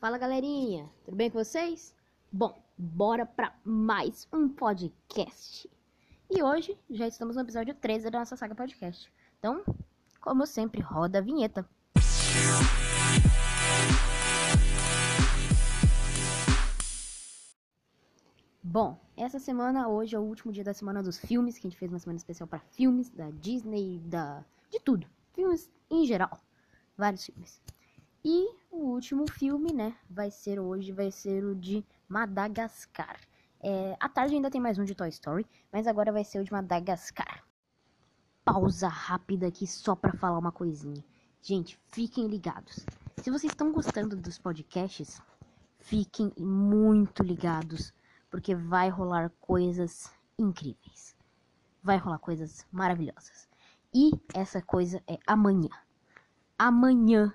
Fala galerinha, tudo bem com vocês? Bom, bora para mais um podcast. E hoje já estamos no episódio 13 da nossa saga podcast. Então, como sempre, roda a vinheta. Bom, essa semana, hoje é o último dia da semana dos filmes, que a gente fez uma semana especial para filmes da Disney, da de tudo, filmes em geral, vários filmes. E o último filme, né, vai ser hoje, vai ser o de Madagascar. É, à tarde ainda tem mais um de Toy Story, mas agora vai ser o de Madagascar. Pausa rápida aqui só para falar uma coisinha. Gente, fiquem ligados. Se vocês estão gostando dos podcasts, fiquem muito ligados, porque vai rolar coisas incríveis. Vai rolar coisas maravilhosas. E essa coisa é amanhã. Amanhã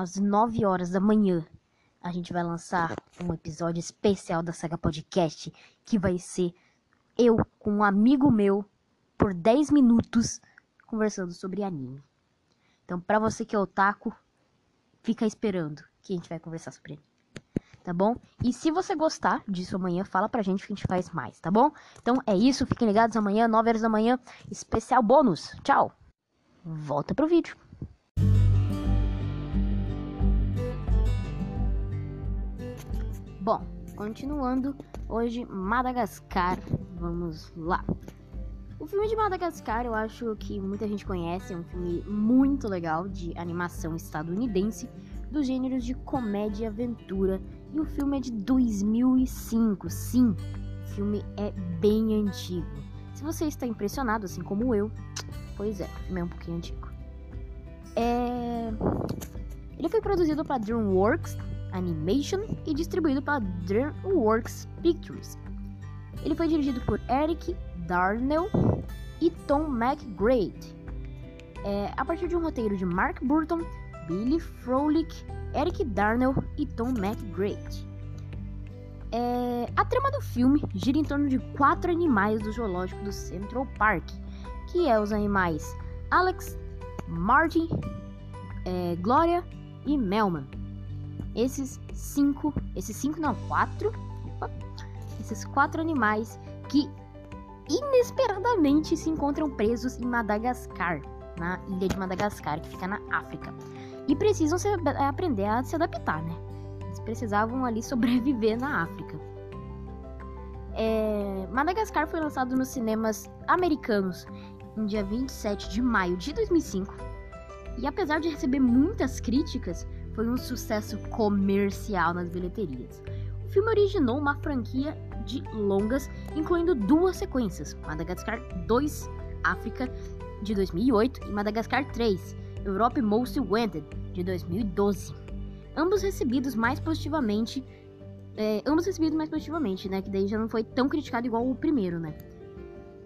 às 9 horas da manhã, a gente vai lançar um episódio especial da Saga Podcast, que vai ser eu com um amigo meu por 10 minutos conversando sobre anime. Então, para você que é otaku, fica esperando que a gente vai conversar sobre anime. Tá bom? E se você gostar disso amanhã, fala pra gente que a gente faz mais, tá bom? Então é isso, fiquem ligados amanhã, 9 horas da manhã, especial bônus. Tchau. Volta pro vídeo. Bom, continuando, hoje Madagascar, vamos lá. O filme de Madagascar eu acho que muita gente conhece, é um filme muito legal de animação estadunidense, dos gêneros de comédia e aventura, e o filme é de 2005, sim, o filme é bem antigo. Se você está impressionado, assim como eu, pois é, o filme é um pouquinho antigo. É... Ele foi produzido para DreamWorks Animation e distribuído pela DreamWorks Pictures. Ele foi dirigido por Eric Darnell e Tom McGrath. É, a partir de um roteiro de Mark Burton, Billy Frolick, Eric Darnell e Tom McGrath. É, a trama do filme gira em torno de quatro animais do zoológico do Central Park, que é os animais Alex, Martin, é, Gloria e Melman. Esses cinco, esses cinco não, quatro, opa, esses quatro animais que inesperadamente se encontram presos em Madagascar, na ilha de Madagascar, que fica na África, e precisam se, aprender a se adaptar, né? Eles precisavam ali sobreviver na África. É, Madagascar foi lançado nos cinemas americanos no dia 27 de maio de 2005, e apesar de receber muitas críticas, foi um sucesso comercial nas bilheterias. O filme originou uma franquia de longas, incluindo duas sequências: Madagascar 2 África de 2008 e Madagascar 3 Europe Most Wanted de 2012. Ambos recebidos mais positivamente, é, ambos recebidos mais positivamente, né? Que daí já não foi tão criticado igual o primeiro, né?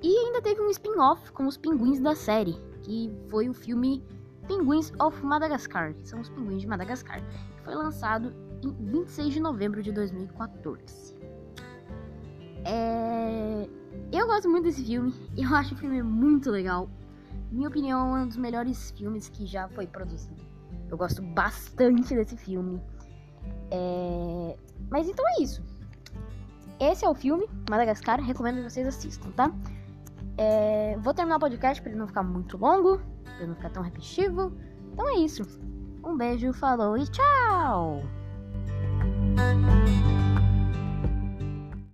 E ainda teve um spin-off com os pinguins da série, que foi o filme Penguins of Madagascar, que são os pinguins de Madagascar, que foi lançado em 26 de novembro de 2014. É... Eu gosto muito desse filme, eu acho o filme muito legal. Minha opinião, é um dos melhores filmes que já foi produzido. Eu gosto bastante desse filme. É... Mas então é isso. Esse é o filme, Madagascar, recomendo que vocês assistam, tá? É, vou terminar o podcast para ele não ficar muito longo, para não ficar tão repetitivo. Então é isso. Um beijo, falou e tchau!